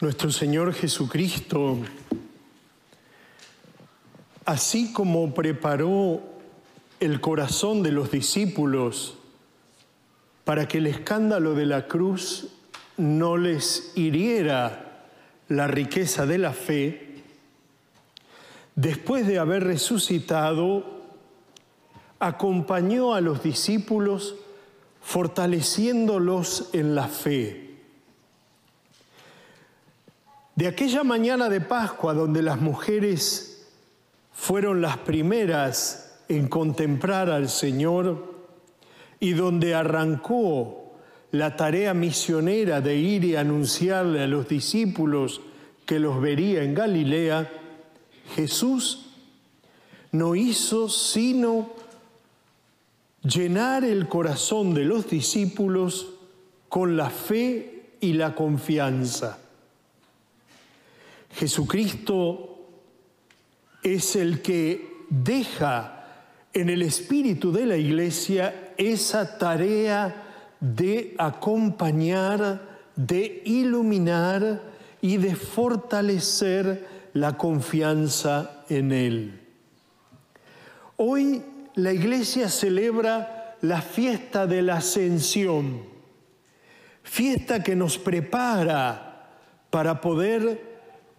Nuestro Señor Jesucristo, así como preparó el corazón de los discípulos para que el escándalo de la cruz no les hiriera la riqueza de la fe, después de haber resucitado, acompañó a los discípulos fortaleciéndolos en la fe. De aquella mañana de Pascua donde las mujeres fueron las primeras en contemplar al Señor y donde arrancó la tarea misionera de ir y anunciarle a los discípulos que los vería en Galilea, Jesús no hizo sino llenar el corazón de los discípulos con la fe y la confianza. Jesucristo es el que deja en el espíritu de la iglesia esa tarea de acompañar, de iluminar y de fortalecer la confianza en Él. Hoy la iglesia celebra la fiesta de la ascensión, fiesta que nos prepara para poder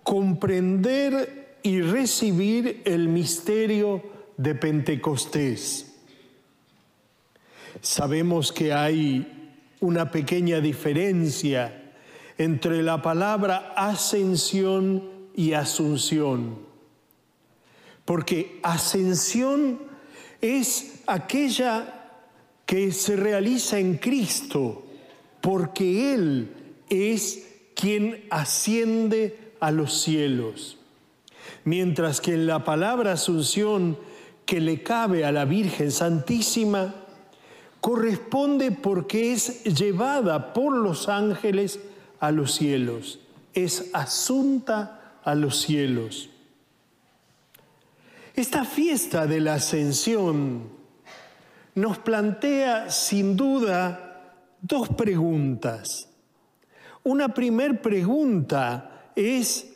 comprender y recibir el misterio de Pentecostés. Sabemos que hay una pequeña diferencia entre la palabra ascensión y asunción, porque ascensión es aquella que se realiza en Cristo, porque Él es quien asciende a los cielos. Mientras que en la palabra asunción que le cabe a la Virgen Santísima, corresponde porque es llevada por los ángeles a los cielos, es asunta a los cielos. Esta fiesta de la ascensión nos plantea sin duda dos preguntas. Una primer pregunta es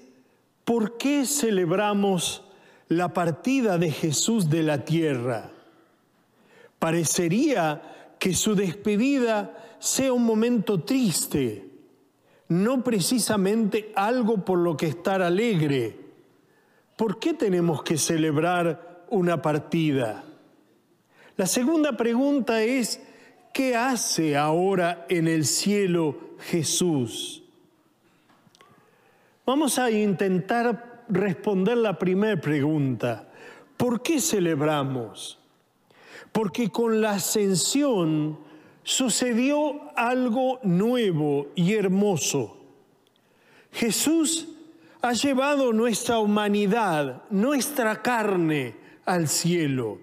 por qué celebramos la partida de Jesús de la tierra. Parecería que su despedida sea un momento triste, no precisamente algo por lo que estar alegre. ¿Por qué tenemos que celebrar una partida? La segunda pregunta es, ¿qué hace ahora en el cielo Jesús? Vamos a intentar responder la primera pregunta. ¿Por qué celebramos? Porque con la ascensión sucedió algo nuevo y hermoso. Jesús ha llevado nuestra humanidad, nuestra carne al cielo.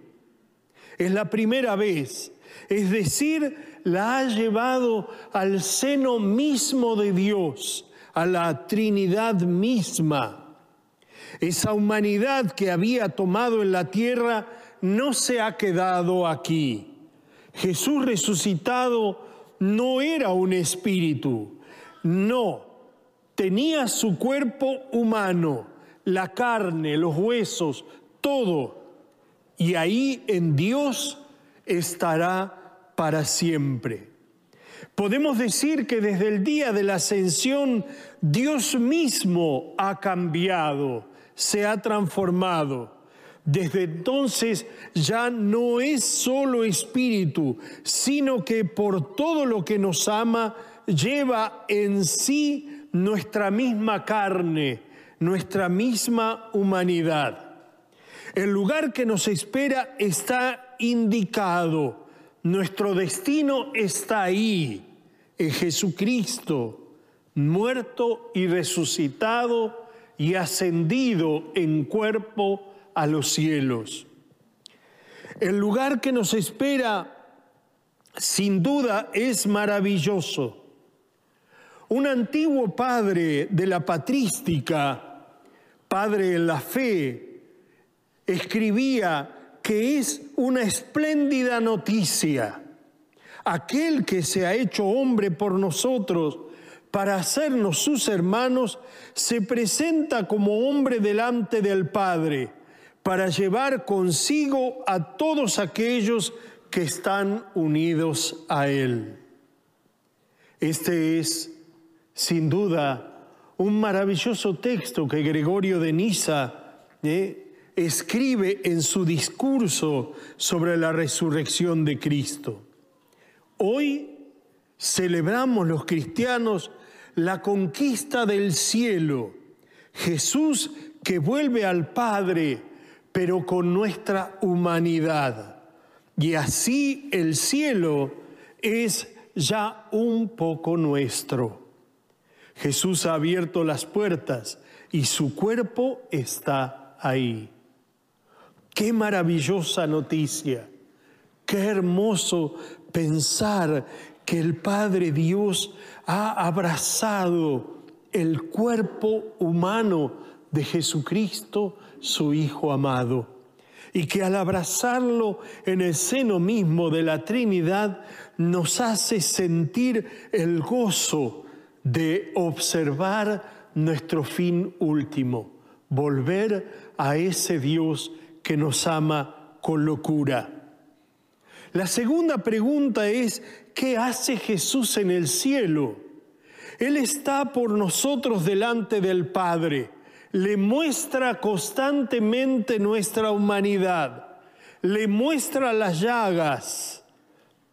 Es la primera vez, es decir, la ha llevado al seno mismo de Dios a la Trinidad misma. Esa humanidad que había tomado en la tierra no se ha quedado aquí. Jesús resucitado no era un espíritu, no, tenía su cuerpo humano, la carne, los huesos, todo. Y ahí en Dios estará para siempre. Podemos decir que desde el día de la ascensión Dios mismo ha cambiado, se ha transformado. Desde entonces ya no es solo espíritu, sino que por todo lo que nos ama lleva en sí nuestra misma carne, nuestra misma humanidad. El lugar que nos espera está indicado nuestro destino está ahí, en Jesucristo, muerto y resucitado y ascendido en cuerpo a los cielos. El lugar que nos espera, sin duda, es maravilloso. Un antiguo padre de la patrística, padre en la fe, escribía que es una espléndida noticia. Aquel que se ha hecho hombre por nosotros para hacernos sus hermanos, se presenta como hombre delante del Padre, para llevar consigo a todos aquellos que están unidos a Él. Este es, sin duda, un maravilloso texto que Gregorio de Niza eh, escribe en su discurso sobre la resurrección de Cristo. Hoy celebramos los cristianos la conquista del cielo, Jesús que vuelve al Padre, pero con nuestra humanidad. Y así el cielo es ya un poco nuestro. Jesús ha abierto las puertas y su cuerpo está ahí. Qué maravillosa noticia, qué hermoso pensar que el Padre Dios ha abrazado el cuerpo humano de Jesucristo, su Hijo amado, y que al abrazarlo en el seno mismo de la Trinidad nos hace sentir el gozo de observar nuestro fin último, volver a ese Dios que nos ama con locura. La segunda pregunta es, ¿qué hace Jesús en el cielo? Él está por nosotros delante del Padre, le muestra constantemente nuestra humanidad, le muestra las llagas.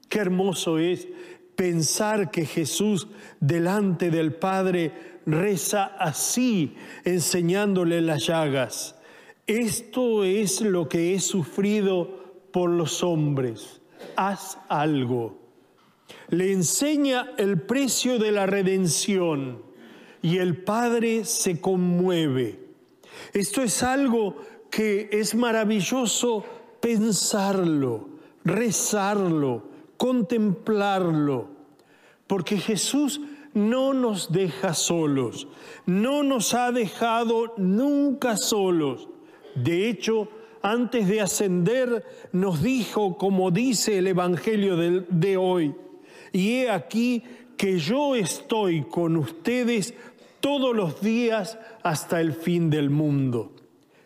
Qué hermoso es pensar que Jesús delante del Padre reza así, enseñándole las llagas. Esto es lo que he sufrido por los hombres haz algo. Le enseña el precio de la redención y el Padre se conmueve. Esto es algo que es maravilloso pensarlo, rezarlo, contemplarlo, porque Jesús no nos deja solos, no nos ha dejado nunca solos. De hecho, antes de ascender, nos dijo, como dice el Evangelio de, hoy, y he aquí que yo estoy con ustedes todos los días hasta el fin del mundo.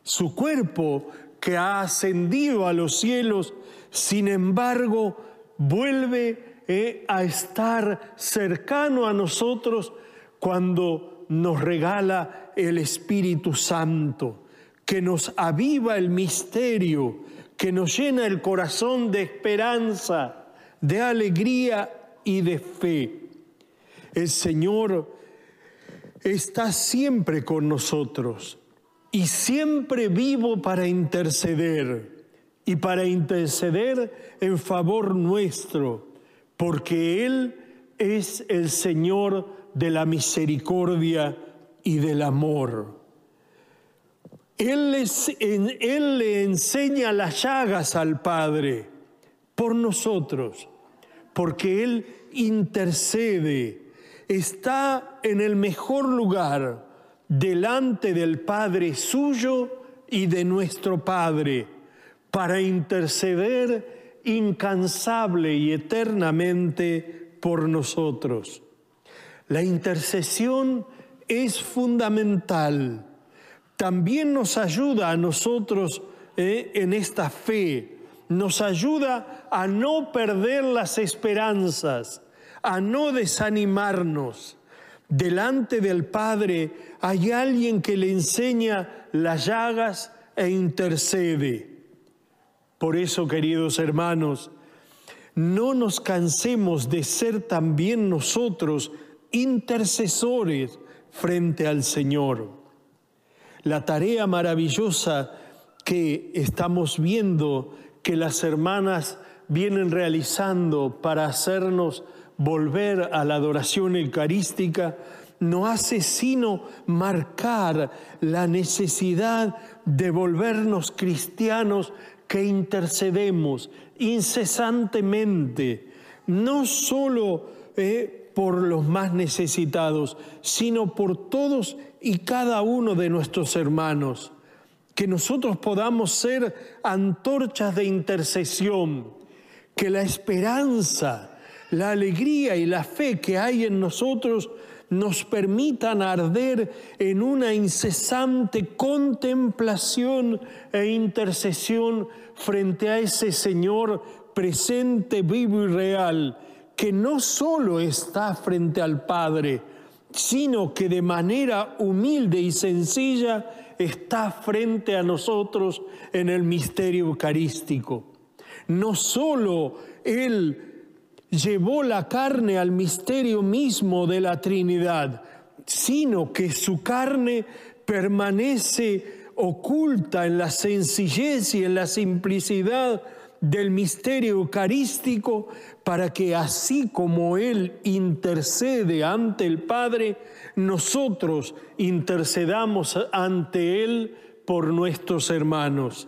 Su cuerpo, que ha ascendido a los cielos, sin embargo, vuelve eh, a estar cercano a nosotros cuando nos regala el Espíritu Santo que nos aviva el misterio, que nos llena el corazón de esperanza, de alegría y de fe. El Señor está siempre con nosotros y siempre vivo para interceder y para interceder en favor nuestro, porque Él es el Señor de la misericordia y del amor. Él, él le enseña las llagas al Padre por nosotros, porque Él intercede, está en el mejor lugar delante del Padre suyo y de nuestro Padre, para interceder incansable y eternamente por nosotros. La intercesión es fundamental también nos ayuda a nosotros eh, en esta fe, nos ayuda a no perder las esperanzas, a no desanimarnos. Delante del Padre hay alguien que le enseña las llagas e intercede. Por eso, queridos hermanos, no nos cansemos de ser también nosotros intercesores frente al Señor la tarea maravillosa que estamos viendo que las hermanas vienen realizando para hacernos volver a la adoración eucarística, no hace sino marcar la necesidad de volvernos cristianos que intercedemos incesantemente, no solo eh, por los más necesitados, sino por todos y cada uno de nuestros hermanos. Que nosotros podamos ser antorchas de intercesión, que la esperanza, la alegría y la fe que hay en nosotros nos permitan arder en una incesante contemplación e intercesión frente a ese Señor presente, vivo y real, que no solo está frente al Padre, sino que de manera humilde y sencilla está frente a nosotros en el misterio eucarístico. No solo Él llevó la carne al misterio mismo de la Trinidad, sino que su carne permanece oculta en la sencillez y en la simplicidad del misterio eucarístico para que así como Él intercede ante el Padre, nosotros intercedamos ante Él por nuestros hermanos.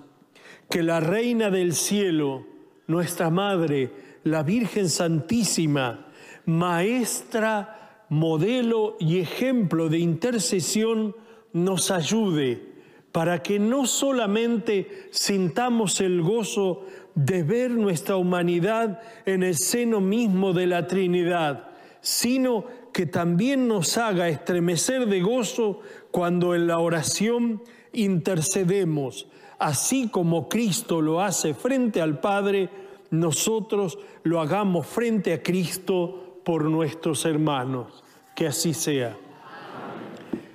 Que la Reina del Cielo, nuestra Madre, la Virgen Santísima, maestra, modelo y ejemplo de intercesión, nos ayude para que no solamente sintamos el gozo de ver nuestra humanidad en el seno mismo de la Trinidad, sino que también nos haga estremecer de gozo cuando en la oración intercedemos, así como Cristo lo hace frente al Padre, nosotros lo hagamos frente a Cristo por nuestros hermanos. Que así sea.